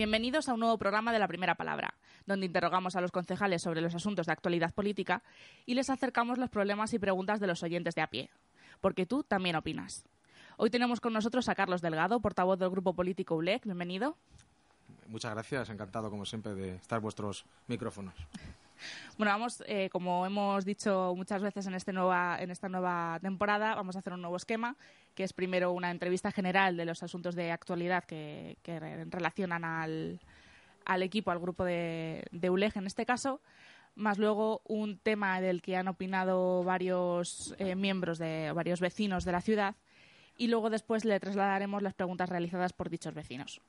Bienvenidos a un nuevo programa de La Primera Palabra, donde interrogamos a los concejales sobre los asuntos de actualidad política y les acercamos los problemas y preguntas de los oyentes de a pie. Porque tú también opinas. Hoy tenemos con nosotros a Carlos Delgado, portavoz del grupo político ULEC. Bienvenido. Muchas gracias, encantado como siempre de estar vuestros micrófonos. Bueno, vamos, eh, como hemos dicho muchas veces en, este nueva, en esta nueva temporada, vamos a hacer un nuevo esquema, que es primero una entrevista general de los asuntos de actualidad que, relacionan al, al, equipo, al grupo de, de ULEG en este caso, más luego un tema del que han opinado varios eh, miembros de varios vecinos de la ciudad y luego después le trasladaremos las preguntas realizadas por dichos vecinos.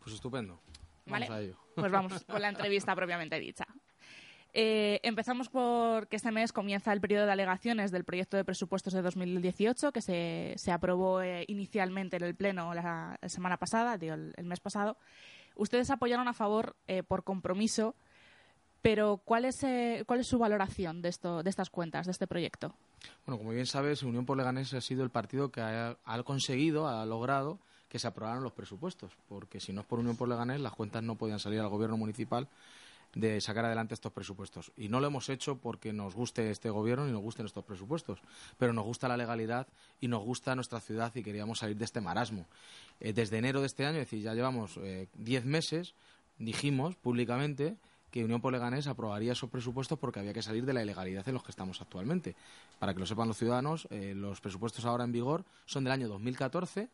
Pues estupendo. Vamos a ello. Pues vamos con la entrevista propiamente dicha. Eh, empezamos por que este mes comienza el periodo de alegaciones del proyecto de presupuestos de 2018 que se, se aprobó eh, inicialmente en el Pleno la, semana pasada, el, mes pasado. Ustedes apoyaron a favor eh, por compromiso, pero ¿cuál es, ¿cuál es su valoración de, esto, de estas cuentas, de este proyecto? Bueno, como bien sabes, Unión por Leganés ha sido el partido que ha, ha conseguido, ha logrado que se aprobaran los presupuestos, porque si no es por Unión por Leganés, las cuentas no podían salir al gobierno municipal de sacar adelante estos presupuestos. Y no lo hemos hecho porque nos guste este gobierno y nos gusten estos presupuestos, pero nos gusta la legalidad y nos gusta nuestra ciudad y queríamos salir de este marasmo. Eh, desde enero de este año, es decir, ya llevamos eh, diez meses, dijimos públicamente que Unión por Leganés aprobaría esos presupuestos porque había que salir de la ilegalidad en los que estamos actualmente. Para que lo sepan los ciudadanos, eh, los presupuestos ahora en vigor son del año 2014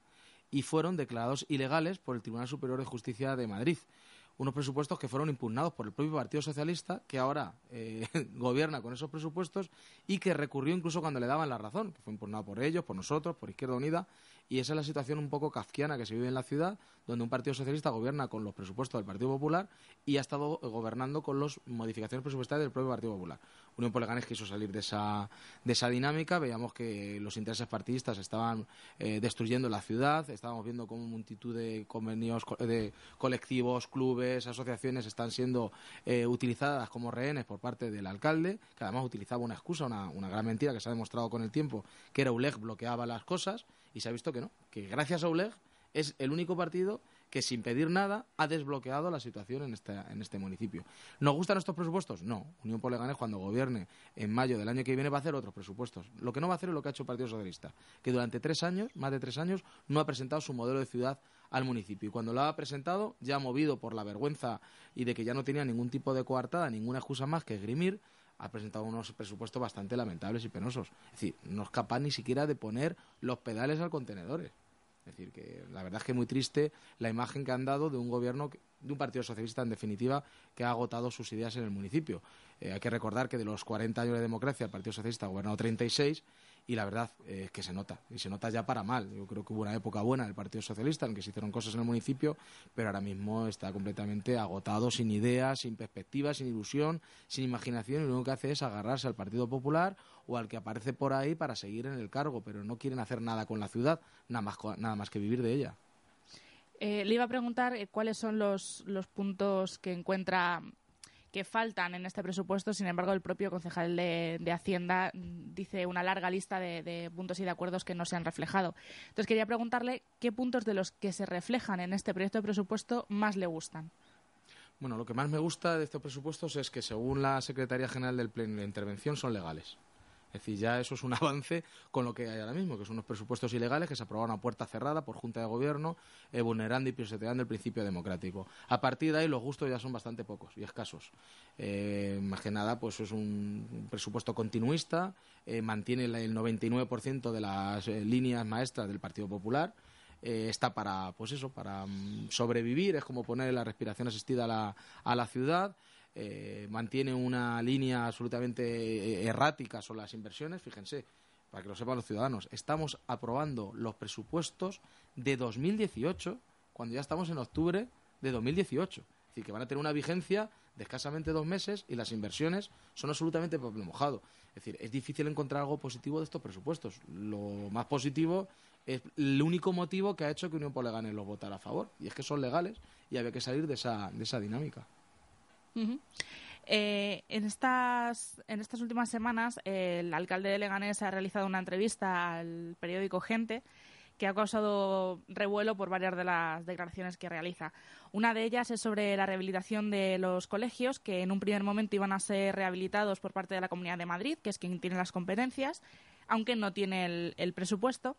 y fueron declarados ilegales por el Tribunal Superior de Justicia de Madrid unos presupuestos que fueron impugnados por el propio Partido Socialista, que ahora eh, gobierna con esos presupuestos y que recurrió incluso cuando le daban la razón, que fue impugnado por ellos, por nosotros, por Izquierda Unida, y esa es la situación un poco kafkiana que se vive en la ciudad, donde un Partido Socialista gobierna con los presupuestos del Partido Popular y ha estado gobernando con las modificaciones presupuestarias del propio Partido Popular. Unión por Leganés quiso salir de esa, de esa dinámica, veíamos que los intereses partidistas estaban eh, destruyendo la ciudad, estábamos viendo cómo multitud de convenios de colectivos, clubes, asociaciones están siendo eh, utilizadas como rehenes por parte del alcalde, que además utilizaba una excusa, una, una gran mentira que se ha demostrado con el tiempo, que era ULEG bloqueaba las cosas y se ha visto que no, que gracias a ULEG es el único partido que sin pedir nada ha desbloqueado la situación en este, en este municipio. ¿Nos gustan estos presupuestos? No. Unión por Leganés, cuando gobierne en mayo del año que viene, va a hacer otros presupuestos. Lo que no va a hacer es lo que ha hecho el Partido Socialista, que durante tres años, más de tres años, no ha presentado su modelo de ciudad al municipio. Y cuando lo ha presentado, ya movido por la vergüenza y de que ya no tenía ningún tipo de coartada, ninguna excusa más que esgrimir, ha presentado unos presupuestos bastante lamentables y penosos. Es decir, no es capaz ni siquiera de poner los pedales al contenedor. Es decir, que la verdad es que es muy triste la imagen que han dado de un gobierno, de un partido socialista en definitiva, que ha agotado sus ideas en el municipio. Eh, hay que recordar que de los 40 años de democracia el Partido Socialista ha gobernado 36 y la verdad es que se nota, y se nota ya para mal. Yo creo que hubo una época buena del Partido Socialista en que se hicieron cosas en el municipio, pero ahora mismo está completamente agotado, sin ideas, sin perspectivas, sin ilusión, sin imaginación, y lo único que hace es agarrarse al Partido Popular o al que aparece por ahí para seguir en el cargo, pero no quieren hacer nada con la ciudad, nada más, nada más que vivir de ella. Eh, le iba a preguntar eh, cuáles son los, los puntos que encuentra que faltan en este presupuesto. Sin embargo, el propio concejal de, Hacienda dice una larga lista de, puntos y de acuerdos que no se han reflejado. Entonces, quería preguntarle qué puntos de los que se reflejan en este proyecto de presupuesto más le gustan. Bueno, lo que más me gusta de estos presupuestos es que, según la Secretaría General del Pleno de Intervención, son legales. Es decir, ya eso es un avance con lo que hay ahora mismo, que son unos presupuestos ilegales que se aprobaron a puerta cerrada por Junta de Gobierno, eh, vulnerando y pisoteando el principio democrático. A partir de ahí los gustos ya son bastante pocos y escasos. Eh, más que nada, pues es un presupuesto continuista, eh, mantiene el 99% de las líneas maestras del Partido Popular. está para, pues eso, para mm, sobrevivir, es como poner la respiración asistida a la, a la ciudad. Eh, mantiene una línea absolutamente eh, errática sobre las inversiones, fíjense, para que lo sepan los ciudadanos, estamos aprobando los presupuestos de 2018 cuando ya estamos en octubre de 2018. Es decir, que van a tener una vigencia de escasamente dos meses y las inversiones son absolutamente papel mojado. Es decir, es difícil encontrar algo positivo de estos presupuestos. Lo más positivo es el único motivo que ha hecho que Unión Polegane los votara a favor, y es que son legales y había que salir de esa, de esa dinámica. Eh, en, estas, en estas últimas semanas, el alcalde de Leganés ha realizado una entrevista al periódico Gente que ha causado revuelo por varias de las declaraciones que realiza. Una de ellas es sobre la rehabilitación de los colegios, que en un primer momento iban a ser rehabilitados por parte de la Comunidad de Madrid, que es quien tiene las competencias, aunque no tiene el, presupuesto.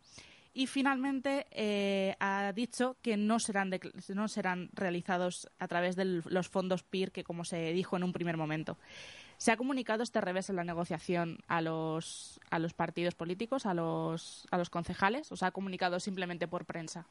Y finalmente eh, ha dicho que no serán, no serán realizados a través de los fondos PIR, que como se dijo en un primer momento. ¿Se ha comunicado este revés en la negociación a los, a los partidos políticos, a los, a los concejales, o se ha comunicado simplemente por prensa?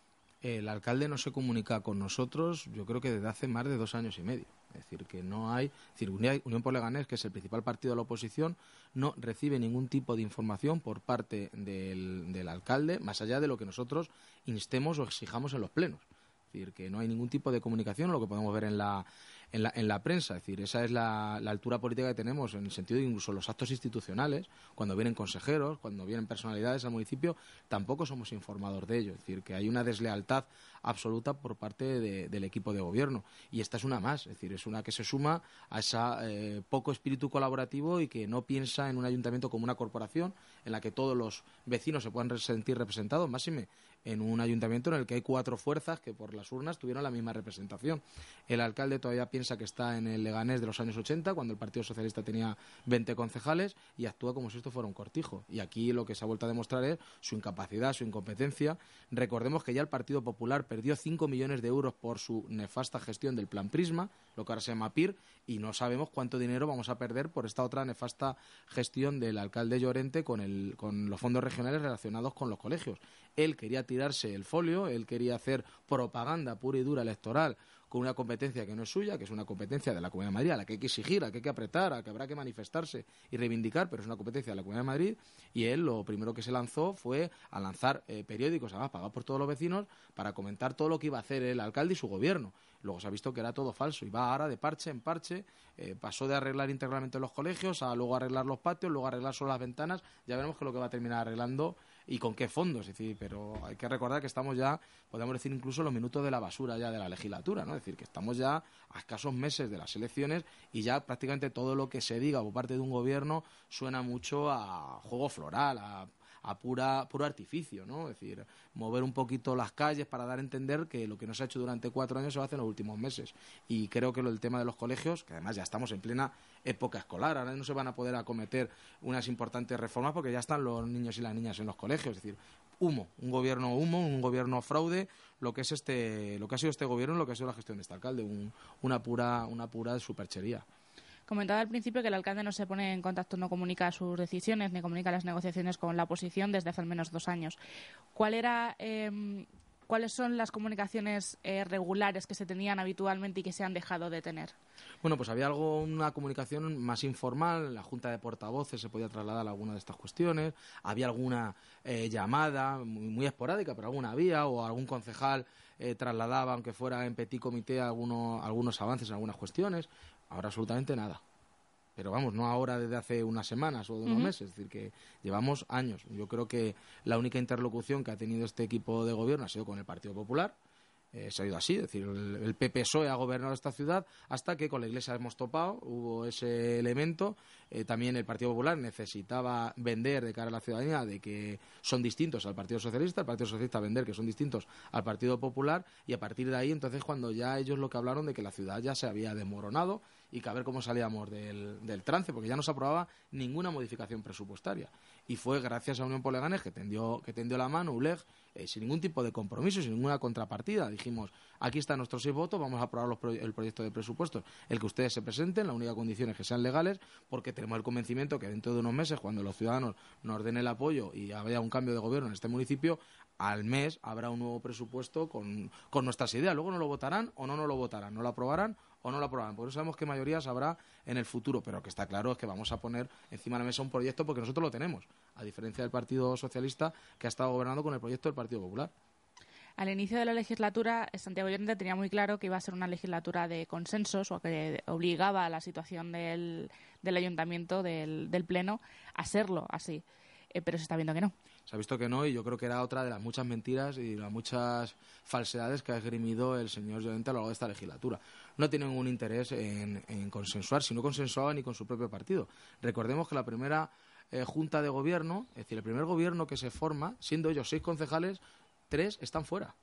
El alcalde no se comunica con nosotros, yo creo que desde hace más de dos años y medio. Es decir, que no hay. Es decir, Unión por Leganés, que es el principal partido de la oposición, no recibe ningún tipo de información por parte del, del alcalde, más allá de lo que nosotros instemos o exijamos en los plenos. Es decir, que no hay ningún tipo de comunicación, lo que podemos ver en la, en la, en la prensa. Es decir, esa es la, altura política que tenemos en el sentido de incluso los actos institucionales, cuando vienen consejeros, cuando vienen personalidades al municipio, tampoco somos informados de ello. Es decir, que hay una deslealtad absoluta por parte del equipo de gobierno. Y esta es una más, es decir, es una que se suma a ese eh, poco espíritu colaborativo y que no piensa en un ayuntamiento como una corporación en la que todos los vecinos se puedan sentir representados, máxime en un ayuntamiento en el que hay cuatro fuerzas que por las urnas tuvieron la misma representación. El alcalde todavía piensa que está en el Leganés de los años 80, cuando el Partido Socialista tenía 20 concejales, y actúa como si esto fuera un cortijo. Y aquí lo que se ha vuelto a demostrar es su incapacidad, su incompetencia. Recordemos que ya el Partido Popular perdió 5 millones de euros por su nefasta gestión del Plan Prisma, lo que ahora se llama PIR, y no sabemos cuánto dinero vamos a perder por esta otra nefasta gestión del alcalde Llorente con, el, con los fondos regionales relacionados con los colegios. Él quería tirarse el folio, él quería hacer propaganda pura y dura electoral con una competencia que no es suya, que es una competencia de la Comunidad de Madrid, a la que hay que exigir, a la que hay que apretar, a la que habrá que manifestarse y reivindicar, pero es una competencia de la Comunidad de Madrid, y él lo primero que se lanzó fue a lanzar eh, periódicos, además pagados por todos los vecinos, para comentar todo lo que iba a hacer el alcalde y su gobierno. Luego se ha visto que era todo falso y va ahora de parche en parche, eh, pasó de arreglar integralmente los colegios a luego arreglar los patios, luego arreglar solo las ventanas, ya veremos que lo que va a terminar arreglando y con qué fondos. Es decir, pero hay que recordar que estamos ya, podemos decir incluso los minutos de la basura ya de la legislatura, ¿no? Es decir, que estamos ya a escasos meses de las elecciones y ya prácticamente todo lo que se diga por parte de un gobierno suena mucho a juego floral, a a pura, puro artificio, ¿no? Es decir, mover un poquito las calles para dar a entender que lo que no se ha hecho durante cuatro años se va a hacer en los últimos meses. Y creo que del tema de los colegios, que además ya estamos en plena época escolar, ahora no se van a poder acometer unas importantes reformas porque ya están los niños y las niñas en los colegios, es decir, humo, un gobierno humo, un gobierno fraude, lo que es este, lo que ha sido este gobierno, lo que ha sido la gestión de este alcalde, una pura, una pura superchería. Comentaba al principio que el alcalde no se pone en contacto, no comunica sus decisiones ni comunica las negociaciones con la oposición desde hace al menos dos años. ¿Cuál era, em, ¿Cuáles son las comunicaciones eh, regulares que se tenían habitualmente y que se han dejado de tener? Bueno, pues había algo, una comunicación más informal, la Junta de Portavoces se podía trasladar a alguna de estas cuestiones, había alguna eh, llamada muy, esporádica, pero alguna había, o algún concejal eh, trasladaba, aunque fuera en petit comité, algunos, algunos avances en algunas cuestiones, Ahora absolutamente nada. Pero vamos, no ahora desde hace unas semanas o de unos meses, es decir, que llevamos años. Yo creo que la única interlocución que ha tenido este equipo de gobierno ha sido con el Partido Popular, eh, se ha ido así, es decir, el, el PPSOE ha gobernado esta ciudad hasta que con la Iglesia hemos topado, hubo ese elemento. Eh, también el Partido Popular necesitaba vender de cara a la ciudadanía de que son distintos al Partido Socialista, el Partido Socialista vender que son distintos al Partido Popular y a partir de ahí entonces cuando ya ellos lo que hablaron de que la ciudad ya se había desmoronado y que a ver cómo salíamos del, del trance, porque ya no se aprobaba ninguna modificación presupuestaria. Y fue gracias a Unión Poleganes que tendió, que tendió la mano ULEG eh, sin ningún tipo de compromiso, sin ninguna contrapartida. Dijimos, aquí están nuestros seis votos, vamos a aprobar el proyecto de presupuestos, el que ustedes se presenten, la única condición es que sean legales, porque tenemos el convencimiento que dentro de unos meses, cuando los ciudadanos nos den el apoyo y haya un cambio de gobierno en este municipio, al mes habrá un nuevo presupuesto con, con nuestras ideas. Luego no lo votarán o no no lo votarán, no lo aprobarán o no lo aprobarán. Por eso sabemos qué mayorías habrá en el futuro, pero que está claro es que vamos a poner encima de la mesa un proyecto porque nosotros lo tenemos, a diferencia del Partido Socialista que ha estado gobernando con el proyecto del Partido Popular. Al inicio de la legislatura, Santiago Llorente tenía muy claro que iba a ser una legislatura de consensos o que obligaba a la situación del, del ayuntamiento, del, del Pleno, a serlo así. Eh, pero se está viendo que no. Se ha visto que no y yo creo que era otra de las muchas mentiras y las muchas falsedades que ha esgrimido el señor Llorente a lo largo de esta legislatura. No tiene ningún interés en, consensuar, si no consensuaba ni con su propio partido. Recordemos que la primera eh, junta de gobierno, es decir, el primer gobierno que se forma, siendo ellos seis concejales, tres están fuera.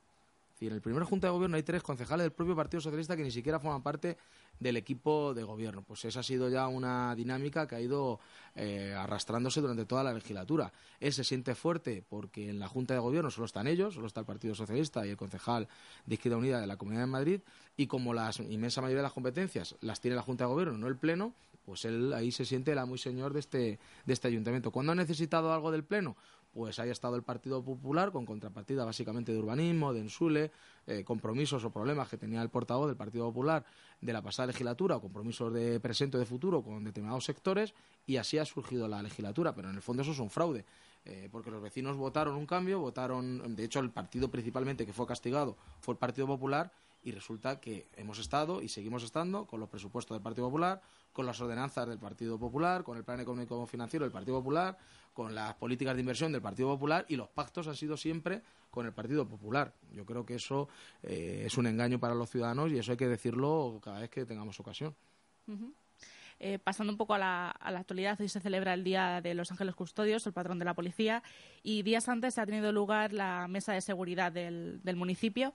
Decir, en el primer Junta de Gobierno hay tres concejales del propio Partido Socialista que ni siquiera forman parte del equipo de gobierno. Pues esa ha sido ya una dinámica que ha ido eh, arrastrándose durante toda la legislatura. Él se siente fuerte porque en la Junta de Gobierno solo están ellos, solo está el Partido Socialista y el concejal de Izquierda Unida de la Comunidad de Madrid, y como la inmensa mayoría de las competencias las tiene la Junta de Gobierno, no el Pleno, pues él ahí se siente la muy señor de este, de este ayuntamiento. ¿Cuándo ha necesitado algo del Pleno? Pues haya estado el Partido Popular con contrapartida básicamente de urbanismo, de ensule, eh, compromisos o problemas que tenía el portavoz del Partido Popular de la pasada legislatura o compromisos de presente o de futuro con determinados sectores y así ha surgido la legislatura, pero en el fondo eso es un fraude. Eh, porque los vecinos votaron un cambio, votaron, de hecho, el partido principalmente que fue castigado fue el Partido Popular y resulta que hemos estado y seguimos estando con los presupuestos del Partido Popular, con las ordenanzas del Partido Popular, con el plan económico financiero del Partido Popular, con las políticas de inversión del Partido Popular y los pactos han sido siempre con el Partido Popular. Yo creo que eso eh, es un engaño para los ciudadanos y eso hay que decirlo cada vez que tengamos ocasión. Eh, pasando un poco a la, actualidad, hoy se celebra el Día de los Ángeles Custodios, el patrón de la policía, y días antes ha tenido lugar la mesa de seguridad del municipio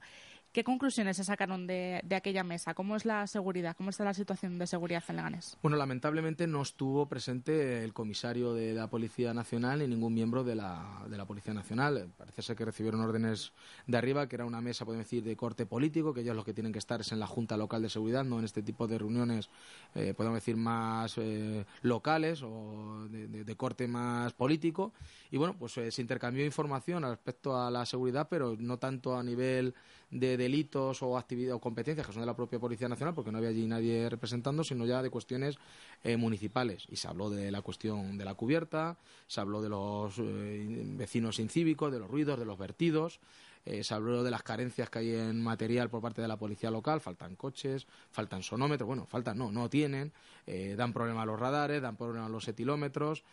¿Qué conclusiones se sacaron de, aquella mesa? ¿Cómo es la seguridad? ¿Cómo está la situación de seguridad en Leganés? Bueno, lamentablemente no estuvo presente el comisario de la Policía Nacional ni ningún miembro de la, de la Policía Nacional. Parece ser que recibieron órdenes de arriba, que era una mesa, podemos decir, de corte político, que ellos lo que tienen que estar es en la Junta Local de Seguridad, no en este tipo de reuniones, eh, podemos decir, más eh, locales o de, corte más político. Y bueno, pues eh, se intercambió información respecto a la seguridad, pero no tanto a nivel de delitos o actividades o competencias que son de la propia Policía Nacional, porque no había allí nadie representando, sino ya de cuestiones eh, municipales. Y se habló de la cuestión de la cubierta, se habló de los eh, vecinos incívicos, de los ruidos, de los vertidos. Eh, se habló de las carencias que hay en material por parte de la policía local, faltan coches, faltan sonómetros, bueno, faltan, no, no tienen, dan problema a los radares, dan problema a los etilómetros,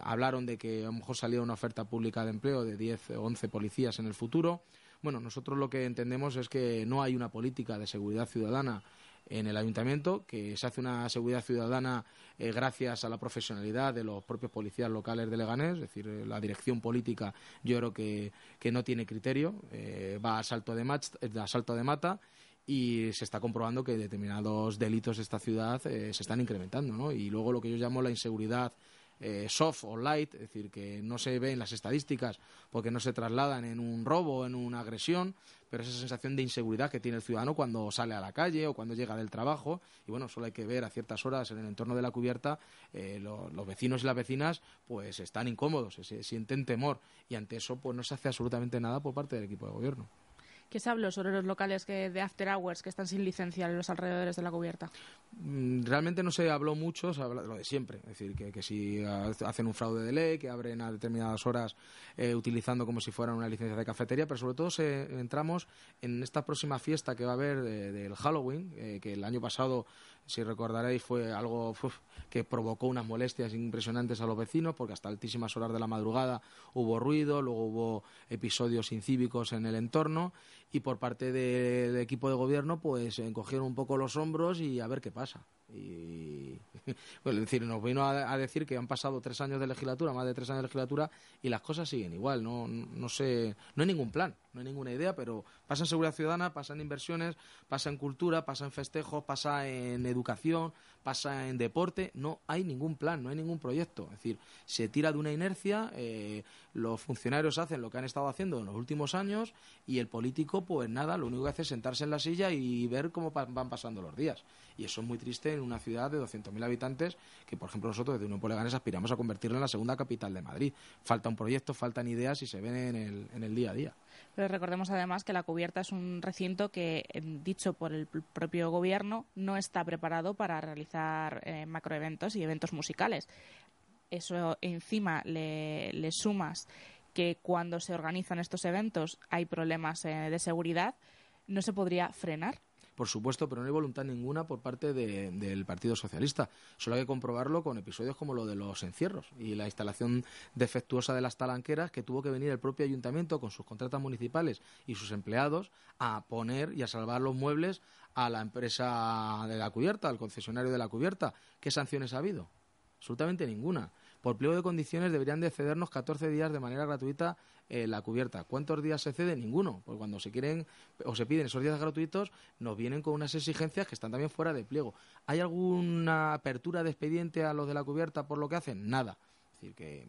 hablaron de que a lo mejor salía una oferta pública de empleo de 10 o 11 policías en el futuro. Bueno, nosotros lo que entendemos es que no hay una política de seguridad ciudadana en el ayuntamiento, que se hace una seguridad ciudadana eh, gracias a la profesionalidad de los propios policías locales de Leganés, es decir, eh, la dirección política yo creo que, no tiene criterio, eh, va a salto de, a salto de mata y se está comprobando que determinados delitos de esta ciudad se están incrementando, ¿no? Y luego lo que yo llamo la inseguridad eh, soft o light, es decir, que no se ve en las estadísticas porque no se trasladan en un robo en una agresión, pero esa sensación de inseguridad que tiene el ciudadano cuando sale a la calle o cuando llega del trabajo, y bueno, solo hay que ver a ciertas horas en el entorno de la cubierta, eh, los vecinos y las vecinas pues están incómodos, se sienten temor, y ante eso pues no se hace absolutamente nada por parte del equipo de gobierno. ¿Qué sobre los locales que, de after hours que están sin licencia en los alrededores de la cubierta? Mm, realmente no se habló mucho, se habló de lo de siempre. Es decir, que, si hacen un fraude de ley, que abren a determinadas horas eh, utilizando como si fueran una licencia de cafetería, pero sobre todo se, entramos en esta próxima fiesta que va a haber del Halloween, eh, que el año pasado si recordaréis, fue algo que provocó unas molestias impresionantes a los vecinos, porque hasta altísimas horas de la madrugada hubo ruido, luego hubo episodios incívicos en el entorno, y por parte del equipo de gobierno, pues encogieron un poco los hombros y a ver qué pasa. Y, bueno, decir, nos vino a, decir que han pasado tres años de legislatura, más de tres años de legislatura, y las cosas siguen igual. No, no, sé, no hay ningún plan, no hay ninguna idea, pero pasa en seguridad ciudadana, pasa en inversiones, pasa en cultura, pasa en festejos, pasa en educación, pasa en deporte. No hay ningún plan, no hay ningún proyecto. Es decir, se tira de una inercia, eh, los funcionarios hacen lo que han estado haciendo en los últimos años y el político, pues nada, lo único que hace es sentarse en la silla y ver cómo van pasando los días. Y eso es muy triste en una ciudad de 200.000 habitantes que, por ejemplo, nosotros desde Unión por aspiramos a convertirla en la segunda capital de Madrid. Falta un proyecto, faltan ideas y se ven en el, en el día a día. Pero recordemos además que la cubierta es un recinto que, dicho por el propio gobierno, no está preparado para realizar eh, macroeventos y eventos musicales. Eso encima le, le sumas que cuando se organizan estos eventos hay problemas eh, de seguridad, no se podría frenar por supuesto, pero no hay voluntad ninguna por parte del Partido Socialista. Solo hay que comprobarlo con episodios como lo de los encierros y la instalación defectuosa de las talanqueras que tuvo que venir el propio ayuntamiento con sus contratas municipales y sus empleados a poner y a salvar los muebles a la empresa de la cubierta, al concesionario de la cubierta. ¿Qué sanciones ha habido? Absolutamente ninguna por pliego de condiciones deberían de cedernos 14 días de manera gratuita eh, la cubierta. ¿Cuántos días se cede? Ninguno. Porque cuando se quieren o se piden esos días gratuitos, nos vienen con unas exigencias que están también fuera de pliego. ¿Hay alguna apertura de expediente a los de la cubierta por lo que hacen? Nada. Es decir, que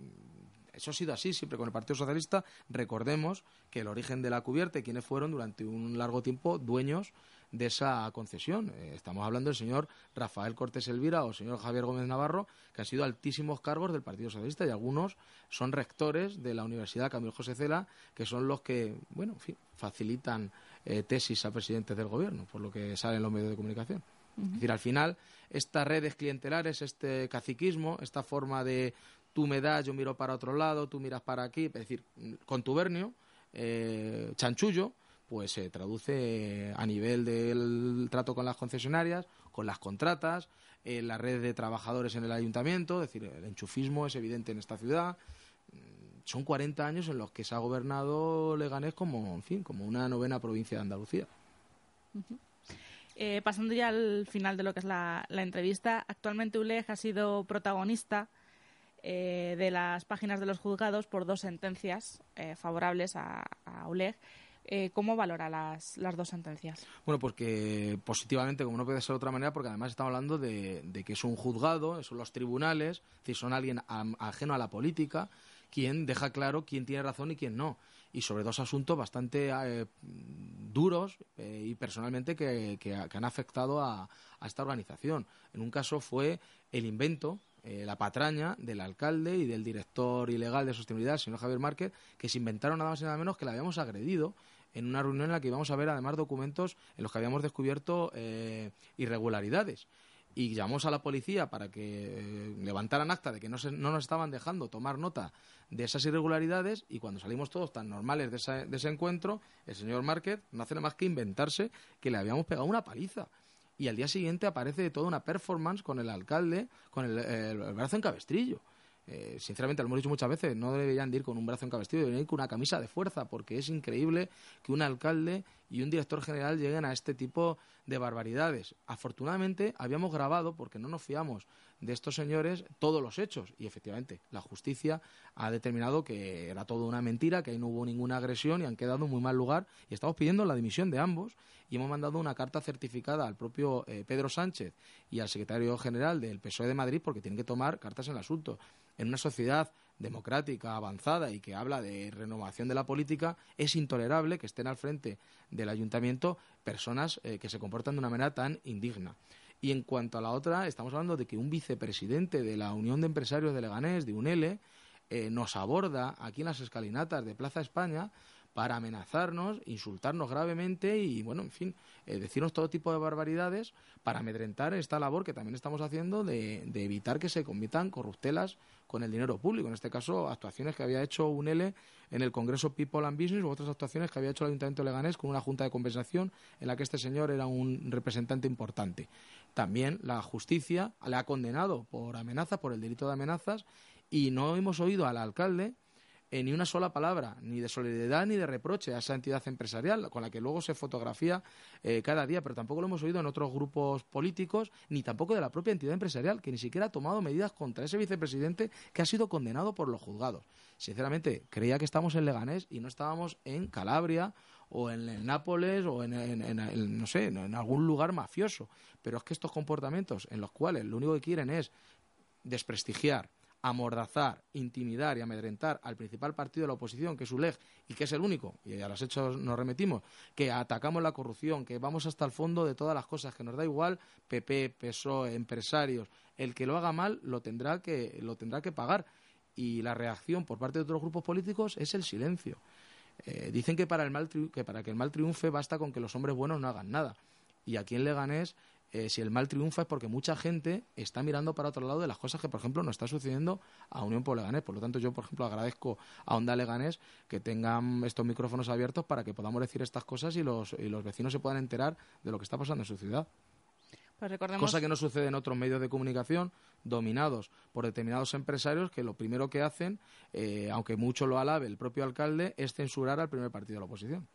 eso ha sido así siempre con el Partido Socialista. Recordemos que el origen de la cubierta y quienes fueron durante un largo tiempo dueños de esa concesión. Eh, estamos hablando del señor Rafael Cortés Elvira o el señor Javier Gómez Navarro, que han sido altísimos cargos del Partido Socialista y algunos son rectores de la Universidad Camilo José Cela, que son los que, bueno, en fin, facilitan eh, tesis a presidentes del gobierno, por lo que salen los medios de comunicación. Es decir, al final, estas redes clientelares, este caciquismo, esta forma de tú me das, yo miro para otro lado, tú miras para aquí, es decir, contubernio, eh, chanchullo, pues se traduce a nivel del trato con las concesionarias, con las contratas, en la red de trabajadores en el ayuntamiento, es decir, el enchufismo es evidente en esta ciudad. Mm, son 40 años en los que se ha gobernado Leganés como, en fin, como una novena provincia de Andalucía. Eh, pasando ya al final de lo que es la, entrevista, actualmente ULEG ha sido protagonista eh, de las páginas de los juzgados por dos sentencias eh, favorables a, a ULEG eh, ¿Cómo valora las, las dos sentencias? Bueno, porque positivamente, como no puede ser de otra manera, porque además estamos hablando de, que es un juzgado, son los tribunales, es decir, son alguien ajeno a la política, quien deja claro quién tiene razón y quién no. Y sobre dos asuntos bastante eh, duros eh, y personalmente que, que, han afectado a, esta organización. En un caso fue el invento la patraña del alcalde y del director ilegal de sostenibilidad, el señor Javier Márquez, que se inventaron nada más y nada menos que le habíamos agredido en una reunión en la que íbamos a ver además documentos en los que habíamos descubierto eh, irregularidades. Y llamamos a la policía para que eh, levantaran acta de que no, no, nos estaban dejando tomar nota de esas irregularidades y cuando salimos todos tan normales de, de ese encuentro, el señor Márquez no hace nada más que inventarse que le habíamos pegado una paliza y al día siguiente aparece toda una performance con el alcalde con el brazo en cabestrillo. Eh, sinceramente, lo hemos dicho muchas veces, no deberían ir con un brazo en encabestido, deberían ir con una camisa de fuerza, porque es increíble que un alcalde y un director general lleguen a este tipo de barbaridades. Afortunadamente, habíamos grabado, porque no nos fiamos de estos señores, todos los hechos. Y efectivamente, la justicia ha determinado que era todo una mentira, que ahí no hubo ninguna agresión y han quedado en muy mal lugar. Y estamos pidiendo la dimisión de ambos y hemos mandado una carta certificada al propio eh, Pedro Sánchez y al secretario general del PSOE de Madrid porque tienen que tomar cartas en el asunto en una sociedad democrática, avanzada y que habla de renovación de la política, es intolerable que estén al frente del ayuntamiento personas eh, que se comportan de una manera tan indigna. Y en cuanto a la otra, estamos hablando de que un vicepresidente de la Unión de Empresarios de Leganés, de UNELE, eh, nos aborda aquí en las escalinatas de Plaza España para amenazarnos, insultarnos gravemente y, bueno, en fin, eh, decirnos todo tipo de barbaridades para amedrentar esta labor que también estamos haciendo de, evitar que se cometan corruptelas con el dinero público. En este caso, actuaciones que había hecho UNELE en el Congreso People and Business u otras actuaciones que había hecho el Ayuntamiento de Leganés con una junta de compensación en la que este señor era un representante importante. También la justicia le ha condenado por amenazas, por el delito de amenazas, y no hemos oído al alcalde eh, ni una sola palabra, ni de solidaridad ni de reproche a esa entidad empresarial con la que luego se fotografía eh, cada día, pero tampoco lo hemos oído en otros grupos políticos, ni tampoco de la propia entidad empresarial, que ni siquiera ha tomado medidas contra ese vicepresidente que ha sido condenado por los juzgados. Sinceramente, creía que estamos en Leganés y no estábamos en Calabria o en, Nápoles o en, no sé, en algún lugar mafioso. Pero es que estos comportamientos en los cuales lo único que quieren es desprestigiar, amordazar, intimidar y amedrentar al principal partido de la oposición, que es ULEG, y que es el único, y a los hechos nos remitimos, que atacamos la corrupción, que vamos hasta el fondo de todas las cosas, que nos da igual PP, PSOE, empresarios, el que lo haga mal lo tendrá que, lo tendrá que pagar. Y la reacción por parte de otros grupos políticos es el silencio. Eh, dicen que para, el mal que para que el mal triunfe basta con que los hombres buenos no hagan nada. Y aquí en Leganés eh, si el mal triunfa es porque mucha gente está mirando para otro lado de las cosas que, por ejemplo, no está sucediendo a Unión por Leganés. Por lo tanto, yo, por ejemplo, agradezco a Onda Leganés que tengan estos micrófonos abiertos para que podamos decir estas cosas y los, y los vecinos se puedan enterar de lo que está pasando en su ciudad. Pues Cosa que no sucede en otros medios de comunicación dominados por determinados empresarios que lo primero que hacen, eh, aunque mucho lo alabe el propio alcalde, es censurar al primer partido de la oposición.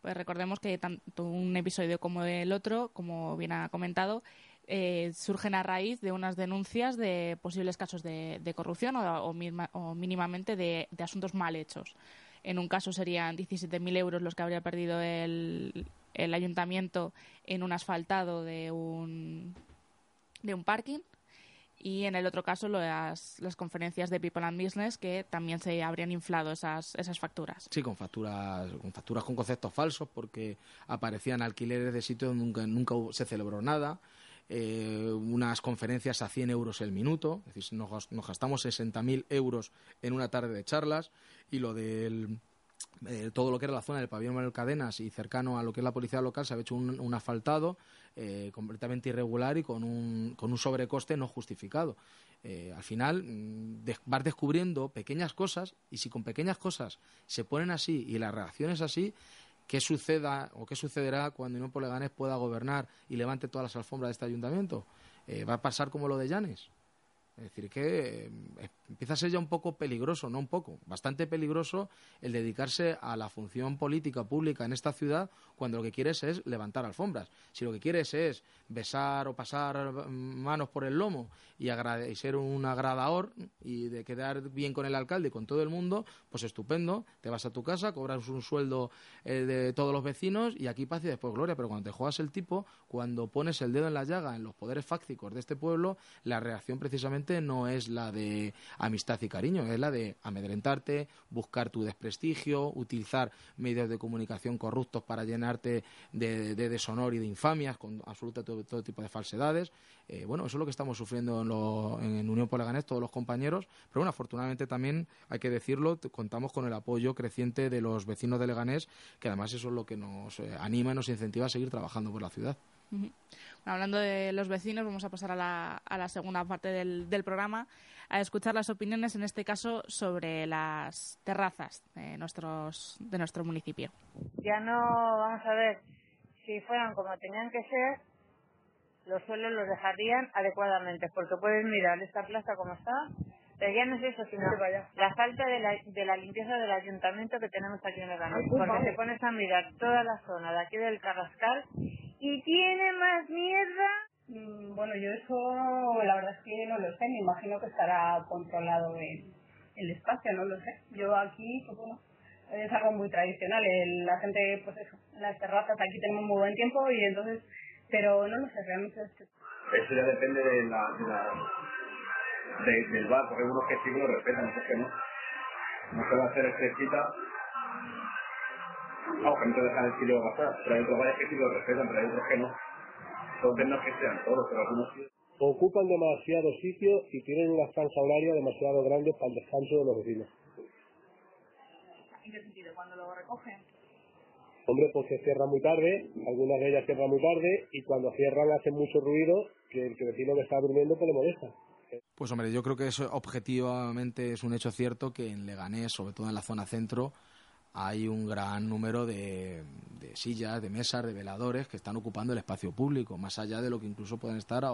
Pues recordemos que tanto un episodio como el otro, como bien ha comentado, eh, surgen a raíz de unas denuncias de posibles casos de, corrupción o, mínimamente de, asuntos mal hechos. En un caso serían 17.000 euros los que habría perdido el, ayuntamiento en un asfaltado de un, de un parking y en el otro caso las, las conferencias de People and Business que también se habrían inflado esas, esas facturas. Sí, con facturas, con facturas con conceptos falsos porque aparecían alquileres de sitios donde nunca, nunca se celebró nada. Eh, unas conferencias a 100 euros el minuto, es decir, nos, nos gastamos 60.000 euros en una tarde de charlas y lo del eh, todo lo que era la zona del pabellón Manuel Cadenas y cercano a lo que es la policía local se había hecho un, asfaltado eh, completamente irregular y con un, con un sobrecoste no justificado. al final mm, vas descubriendo pequeñas cosas y si con pequeñas cosas se ponen así y la reacción es así, qué suceda o qué sucederá cuando Unión por Leganés pueda gobernar y levante todas las alfombras de este ayuntamiento. Eh, ¿Va a pasar como lo de Llanes? Es decir, que eh, empieza a ser ya un poco peligroso, no un poco, bastante peligroso el dedicarse a la función política pública en esta ciudad cuando lo que quieres es levantar alfombras. Si lo que quieres es besar o pasar manos por el lomo y, ser un agradador y de quedar bien con el alcalde y con todo el mundo, pues estupendo, te vas a tu casa, cobras un sueldo eh, de todos los vecinos y aquí paz y después gloria. Pero cuando te juegas el tipo, cuando pones el dedo en la llaga en los poderes fácticos de este pueblo, la reacción precisamente no es la de amistad y cariño, es la de amedrentarte, buscar tu desprestigio, utilizar medios de comunicación corruptos para llenarte de, deshonor y de infamias con absoluta todo, tipo de falsedades. Eh, bueno, eso es lo que estamos sufriendo en, Unión por todos los compañeros, pero bueno, afortunadamente también hay que decirlo, contamos con el apoyo creciente de los vecinos de Leganés, que además eso es lo que nos eh, anima y nos incentiva a seguir trabajando por la ciudad hablando de los vecinos, vamos a pasar a la, a la segunda parte del, del, programa, a escuchar las opiniones, en este caso, sobre las terrazas de, nuestros, de nuestro municipio. Ya no, vamos a ver, si fueran como tenían que ser, los suelos los dejarían adecuadamente, porque pueden mirar esta plaza como está, pero ya no es eso, sino la falta de la, de la limpieza del ayuntamiento que tenemos aquí en el Porque te pones a mirar toda la zona de aquí del Carrascal y tiene más mierda. Mm, bueno, yo eso la verdad es que no lo sé, me imagino que estará controlado el, el espacio, no lo sé. Yo aquí, pues bueno, es algo muy tradicional. la gente, pues eso, las terrazas aquí tenemos muy buen tiempo y entonces, pero no lo sé, realmente Eso ya depende de la, de la del bar, porque hay unos que sí que lo respetan, otros que no. No se va a hacer estrechita. Vamos, que no te dejan el sitio gastar, pero hay otros bares que sí lo respetan, pero hay otros que no. Entonces no es que sean todos, pero algunos sí. Ocupan demasiado sitio y tienen una franja horaria demasiado grande para el descanso de los vecinos. ¿En qué sentido? ¿Cuando lo recogen? Hombre, porque cierran muy tarde, algunas de ellas cierran muy tarde y cuando cierran hacen mucho ruido que el vecino que está durmiendo pues le molesta. Pues hombre, yo creo que eso objetivamente es un hecho cierto que en Leganés, sobre todo en la zona centro, hay un gran número de, sillas, de mesas, de veladores que están ocupando el espacio público, más allá de lo que incluso pueden estar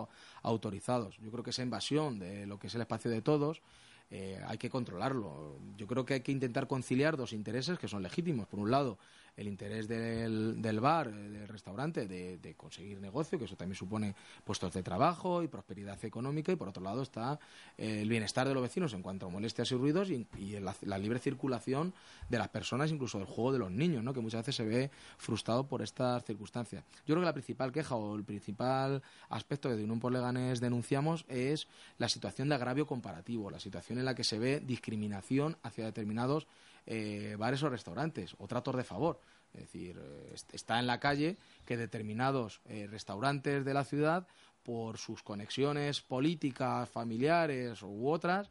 autorizados. Yo creo que esa invasión de lo que es el espacio de todos eh, hay que controlarlo. Yo creo que hay que intentar conciliar dos intereses que son legítimos. Por un lado, el interés del, del bar, eh, del restaurante, de, conseguir negocio, que eso también supone puestos de trabajo y prosperidad económica, y por otro lado está eh, el bienestar de los vecinos en cuanto a molestias y ruidos y, la, libre circulación de las personas, incluso del juego de los niños, ¿no? que muchas veces se ve frustrado por estas circunstancias. Yo creo que la principal queja o el principal aspecto que de Unión por Leganés denunciamos es la situación de agravio comparativo, la situación en la que se ve discriminación hacia determinados eh, bares o restaurantes o tratos de favor. Es decir, eh, está en la calle que determinados eh, restaurantes de la ciudad, por sus conexiones políticas, familiares u otras,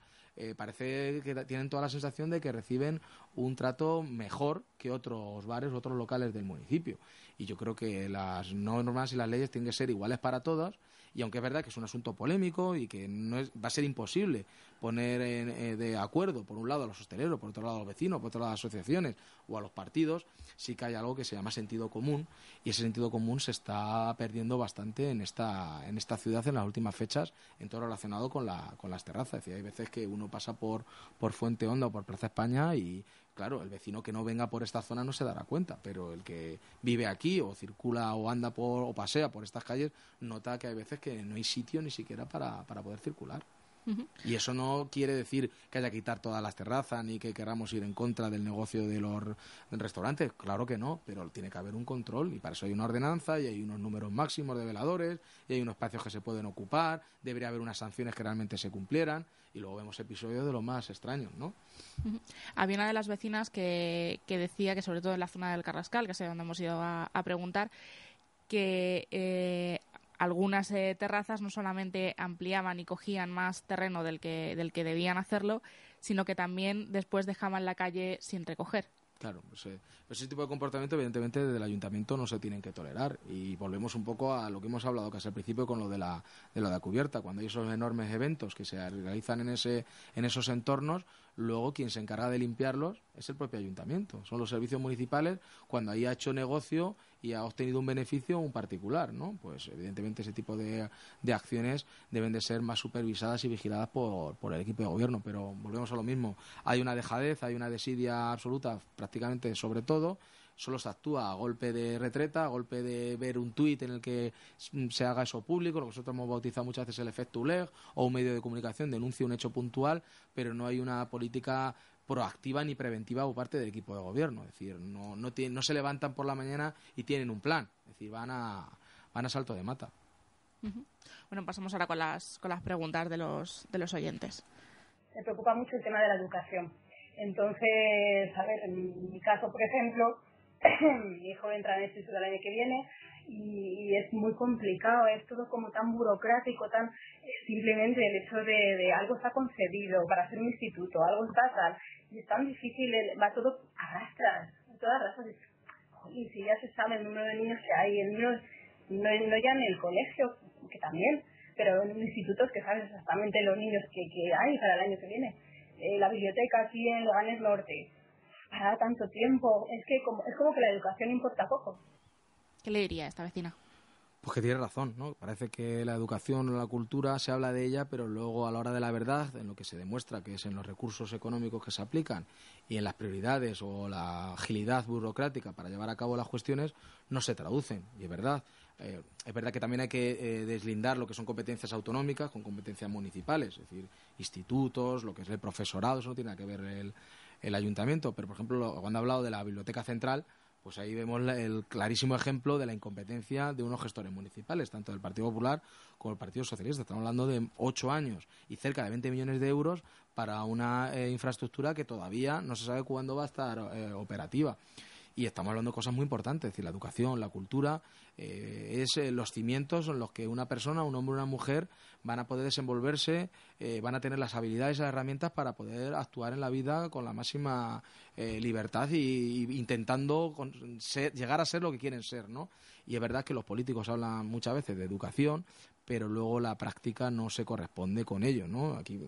parece que tienen toda la sensación de que reciben un trato mejor que otros bares, otros locales del municipio. Y yo creo que las normas y las leyes tienen que ser iguales para todos. Y aunque es verdad que es un asunto polémico y que no es, va a ser imposible poner eh, de acuerdo, por un lado, a los hosteleros, por otro lado, a los vecinos, por otro lado, a las asociaciones o a los partidos, sí que hay algo que se llama sentido común y ese sentido común se está perdiendo bastante en esta, en esta ciudad en las últimas fechas en todo relacionado con, la, con las terrazas. Es decir, hay veces que uno pasa por, por Fuente Honda o por Plaza España y, claro, el vecino que no venga por esta zona no se dará cuenta, pero el que vive aquí o circula o anda por, o pasea por estas calles nota que hay veces que no hay sitio ni siquiera para, para poder circular. Y eso no quiere decir que haya que quitar todas las terrazas ni que queramos ir en contra del negocio de los restaurantes. Claro que no, pero tiene que haber un control y para eso hay una ordenanza y hay unos números máximos de veladores y hay unos espacios que se pueden ocupar. Debería haber unas sanciones que realmente se cumplieran y luego vemos episodios de lo más extraños, ¿no? Había una de las vecinas que, decía que sobre todo en la zona del Carrascal, que es donde hemos ido a, preguntar, que eh, algunas eh, terrazas no solamente ampliaban y cogían más terreno del que, del que debían hacerlo, sino que también después dejaban la calle sin recoger. Claro, pues, eh, ese tipo de comportamiento evidentemente desde el ayuntamiento no se tienen que tolerar y volvemos un poco a lo que hemos hablado casi al principio con lo de la de la cubierta, cuando hay esos enormes eventos que se realizan en ese en esos entornos, luego quien se encarga de limpiarlos es el propio ayuntamiento, son los servicios municipales cuando ahí ha hecho negocio y ha obtenido un beneficio un particular, ¿no? Pues evidentemente ese tipo de, acciones deben de ser más supervisadas y vigiladas por, por, el equipo de gobierno, pero volvemos a lo mismo. Hay una dejadez, hay una desidia absoluta prácticamente sobre todo, solo se actúa a golpe de retreta, a golpe de ver un tuit en el que se haga eso público, lo que nosotros hemos bautizado muchas veces el efecto ULEG, o un medio de comunicación denuncia un hecho puntual, pero no hay una política proactiva ni preventiva por parte del equipo de gobierno. Es decir, no, no, no se levantan por la mañana y tienen un plan. Es decir, van a, van a salto de mata. Bueno, pasamos ahora con las, con las preguntas de los, de los oyentes. Me preocupa mucho el tema de la educación. Entonces, a ver, en mi caso, por ejemplo, mi hijo entra en el instituto el año que viene y, es muy complicado, es todo como tan burocrático, tan eh, simplemente el hecho de, de algo está concedido para hacer un instituto, algo está tal, y es tan difícil, va todo a rastras, todas rastras. Y si ya se sabe el número de niños que hay, el número, no, no ya en el colegio, que también, pero en institutos que sabes exactamente los niños que, que hay para el año que viene. Eh, la biblioteca aquí en Loganes Norte, para tanto tiempo, es que como, es como que la educación importa poco. ¿Qué le diría a esta vecina? Pues que tiene razón, ¿no? Parece que la educación o la cultura se habla de ella, pero luego a la hora de la verdad, en lo que se demuestra que es en los recursos económicos que se aplican y en las prioridades o la agilidad burocrática para llevar a cabo las cuestiones, no se traducen. Y es verdad. Eh, es verdad que también hay que eh, deslindar lo que son competencias autonómicas con competencias municipales, es decir, institutos, lo que es el profesorado, eso no tiene nada que ver el, el ayuntamiento. Pero, por ejemplo, cuando ha hablado de la biblioteca central, pues ahí vemos el clarísimo ejemplo de la incompetencia de unos gestores municipales, tanto del Partido Popular como del Partido Socialista. Estamos hablando de ocho años y cerca de 20 millones de euros para una eh, infraestructura que todavía no se sabe cuándo va a estar eh, operativa y estamos hablando de cosas muy importantes, es decir, la educación, la cultura, eh, es eh, los cimientos en los que una persona, un hombre o una mujer van a poder desenvolverse, eh, van a tener las habilidades y las herramientas para poder actuar en la vida con la máxima libertad y, intentando llegar a ser lo que quieren ser, ¿no? Y es verdad que los políticos hablan muchas veces de educación, pero luego la práctica no se corresponde con ello, ¿no? Aquí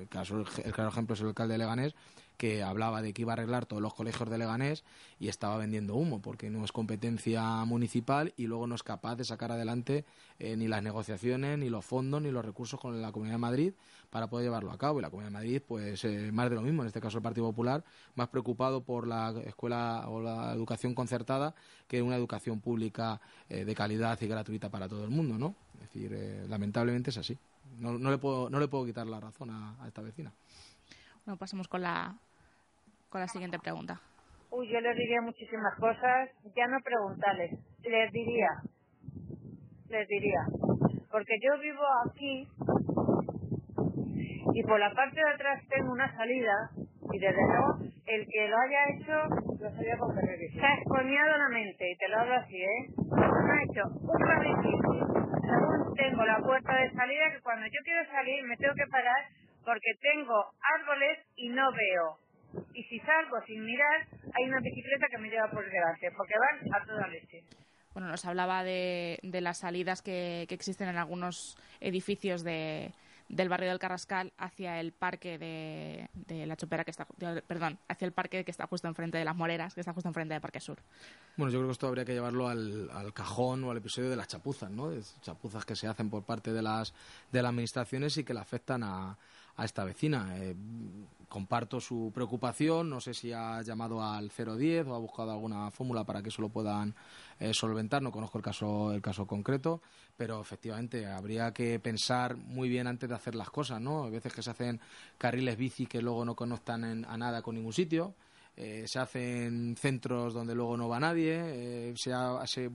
el, caso, el claro ejemplo es el alcalde de Leganés, que hablaba de que iba a arreglar todos los colegios de Leganés y estaba vendiendo humo porque no es competencia municipal y luego no es capaz de sacar adelante eh, ni las negociaciones, ni los fondos, ni los recursos con la Comunidad de Madrid para poder llevarlo a cabo. Y la Comunidad de Madrid, pues eh, más de lo mismo, en este caso el Partido Popular, más preocupado por la escuela o la educación concertada que una educación pública eh, de calidad y gratuita para todo el mundo, ¿no? Es decir, lamentablemente es así. No, no, le puedo, no le puedo quitar la razón a, a esta vecina. Bueno, pasemos con la con la siguiente pregunta. Uy, yo les diría muchísimas cosas, ya no preguntarles, les diría, les diría, porque yo vivo aquí y por la parte de atrás tengo una salida y desde luego el que lo haya hecho lo sabía con Se ha escoñado la mente y te lo hablo así, ¿eh? Me ha hecho un edificio. Aún tengo la puerta de salida que cuando yo quiero salir me tengo que parar porque tengo árboles y no veo. Y si salgo sin mirar, hay una bicicleta que me lleva por delante, porque van a toda leche. Bueno, nos hablaba de, de las salidas que, que, existen en algunos edificios de, del barrio del Carrascal hacia el parque de, de la Chopera que está perdón hacia el parque que está justo enfrente de las Moreras que está justo enfrente del Parque Sur. Bueno yo creo que esto habría que llevarlo al, al cajón o al episodio de las chapuzas no de chapuzas que se hacen por parte de las de las administraciones y que le afectan a, a esta vecina. Eh, comparto su preocupación, no sé si ha llamado al 010 o ha buscado alguna fórmula para que eso lo puedan eh, solventar, no conozco el caso, el caso concreto, pero efectivamente habría que pensar muy bien antes de hacer las cosas, ¿no? A veces que se hacen carriles bici que luego no conectan a nada con ningún sitio. Eh, se hacen centros donde luego no va nadie, se, se,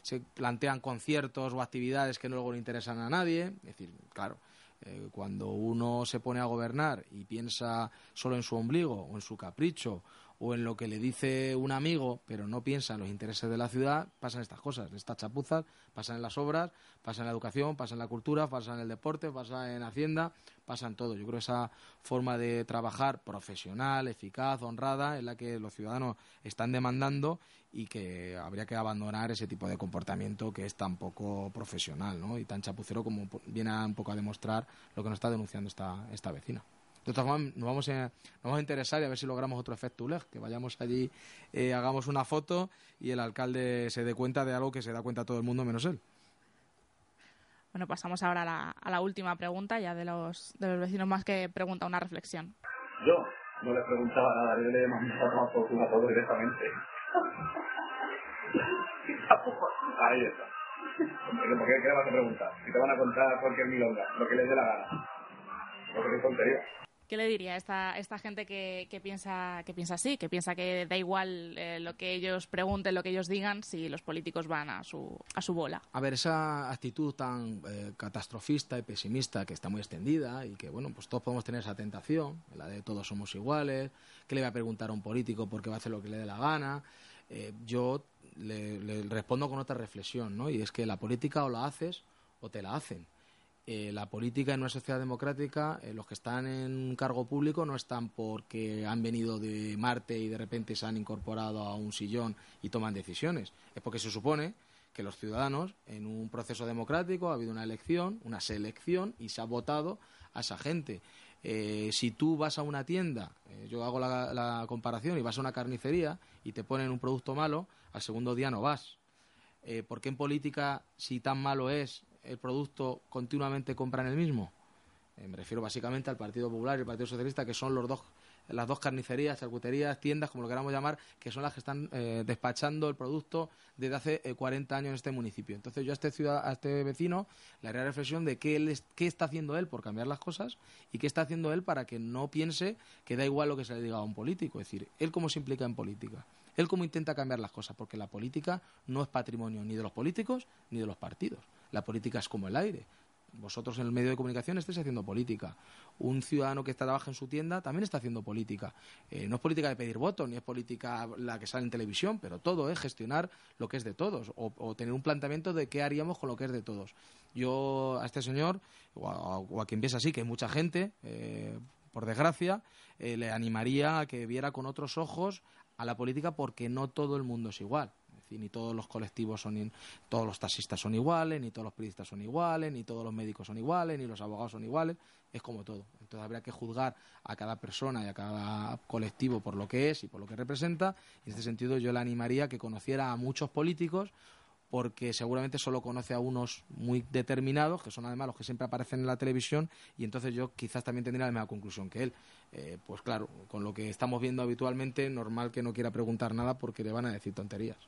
se, plantean conciertos o actividades que luego no interesan a nadie. Es decir, claro, eh, cuando uno se pone a gobernar y piensa solo en su ombligo o en su capricho o en lo que le dice un amigo, pero no piensa en los intereses de la ciudad, pasan estas cosas, estas chapuzas, pasan en las obras, pasan en la educación, pasan en la cultura, pasan en el deporte, pasan en Hacienda, pasan todo. Yo creo que esa forma de trabajar profesional, eficaz, honrada, es la que los ciudadanos están demandando y que habría que abandonar ese tipo de comportamiento que es tan poco profesional ¿no? y tan chapucero como viene un poco a demostrar lo que nos está denunciando esta, esta vecina. De todas formas, nos vamos, a, nos vamos a interesar y a ver si logramos otro efecto ULEG, que vayamos allí, eh, hagamos una foto y el alcalde se dé cuenta de algo que se da cuenta todo el mundo menos él. Bueno, pasamos ahora a la, a la última pregunta, ya de los, de los vecinos más que pregunta una reflexión. Yo no le preguntaba nada, yo le mandaba a tomar por culo todo directamente. Ahí está. ¿Por qué, qué le vas a preguntar? Si te van a contar cualquier milonga, lo que les dé la gana. Lo que es tontería. ¿Qué le diría a esta, esta gente que, que, piensa, que piensa así, que piensa que da igual eh, lo que ellos pregunten, lo que ellos digan, si los políticos van a su, a su bola? A ver, esa actitud tan eh, catastrofista y pesimista que está muy extendida y que, bueno, pues todos podemos tener esa tentación, la de todos somos iguales, que le va a preguntar a un político porque va a hacer lo que le dé la gana. Eh, yo le, le respondo con otra reflexión, ¿no? Y es que la política o la haces o te la hacen eh, la política en una sociedad democrática, eh, los que están en un cargo público no están porque han venido de Marte y de repente se han incorporado a un sillón y toman decisiones. Es porque se supone que los ciudadanos, en un proceso democrático, ha habido una elección, una selección y se ha votado a esa gente. Eh, si tú vas a una tienda, yo hago la, la comparación, y vas a una carnicería y te ponen un producto malo, al segundo día no vas. Eh, ¿Por qué en política, si tan malo es, el producto continuamente compran el mismo? Eh, me refiero básicamente al Partido Popular y el Partido Socialista, que son los dos, las dos carnicerías, charcuterías, tiendas, como lo queramos llamar, que son las que están eh, despachando el producto desde hace eh, 40 años en este municipio. Entonces yo a este, ciudad, a este vecino le haría reflexión de qué, él es, qué está haciendo él por cambiar las cosas y qué está haciendo él para que no piense que da igual lo que se le diga a un político. Es decir, él cómo se implica en política. Él cómo intenta cambiar las cosas, porque la política no es patrimonio ni de los políticos ni de los partidos. La política es como el aire. Vosotros en el medio de comunicación estáis haciendo política. Un ciudadano que está, trabaja en su tienda también está haciendo política. Eh, no es política de pedir votos, ni es política la que sale en televisión, pero todo es gestionar lo que es de todos o, o tener un planteamiento de qué haríamos con lo que es de todos. Yo a este señor, o a, o a quien piensa así, que hay mucha gente, eh, por desgracia, eh, le animaría a que viera con otros ojos a la política porque no todo el mundo es igual. Decir, ni todos los colectivos son, in, todos los taxistas son iguales, ni todos los periodistas son iguales, ni todos los médicos son iguales, ni los abogados son iguales. Es como todo. Entonces habría que juzgar a cada persona y a cada colectivo por lo que es y por lo que representa. En este sentido yo le animaría a que conociera a muchos políticos porque seguramente solo conoce a unos muy determinados, que son además los que siempre aparecen en la televisión, y entonces yo quizás también tendría la misma conclusión que él. Eh, pues claro, con lo que estamos viendo habitualmente, normal que no quiera preguntar nada porque le van a decir tonterías.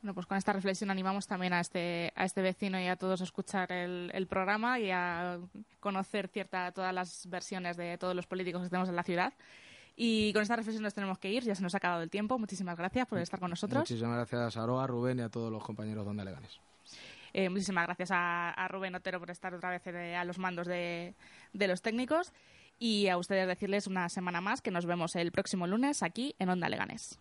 Bueno, pues con esta reflexión animamos también a este, a este vecino y a todos a escuchar el, el programa y a conocer cierta, todas las versiones de todos los políticos que tenemos en la ciudad. Y con esta reflexión nos tenemos que ir, ya se nos ha acabado el tiempo. Muchísimas gracias por estar con nosotros. Muchísimas gracias a Aroa, Rubén y a todos los compañeros de Onda Leganes. Eh, muchísimas gracias a, a, Rubén Otero por estar otra vez eh, a los mandos de, de los técnicos y a ustedes decirles una semana más que nos vemos el próximo lunes aquí en Onda Leganes.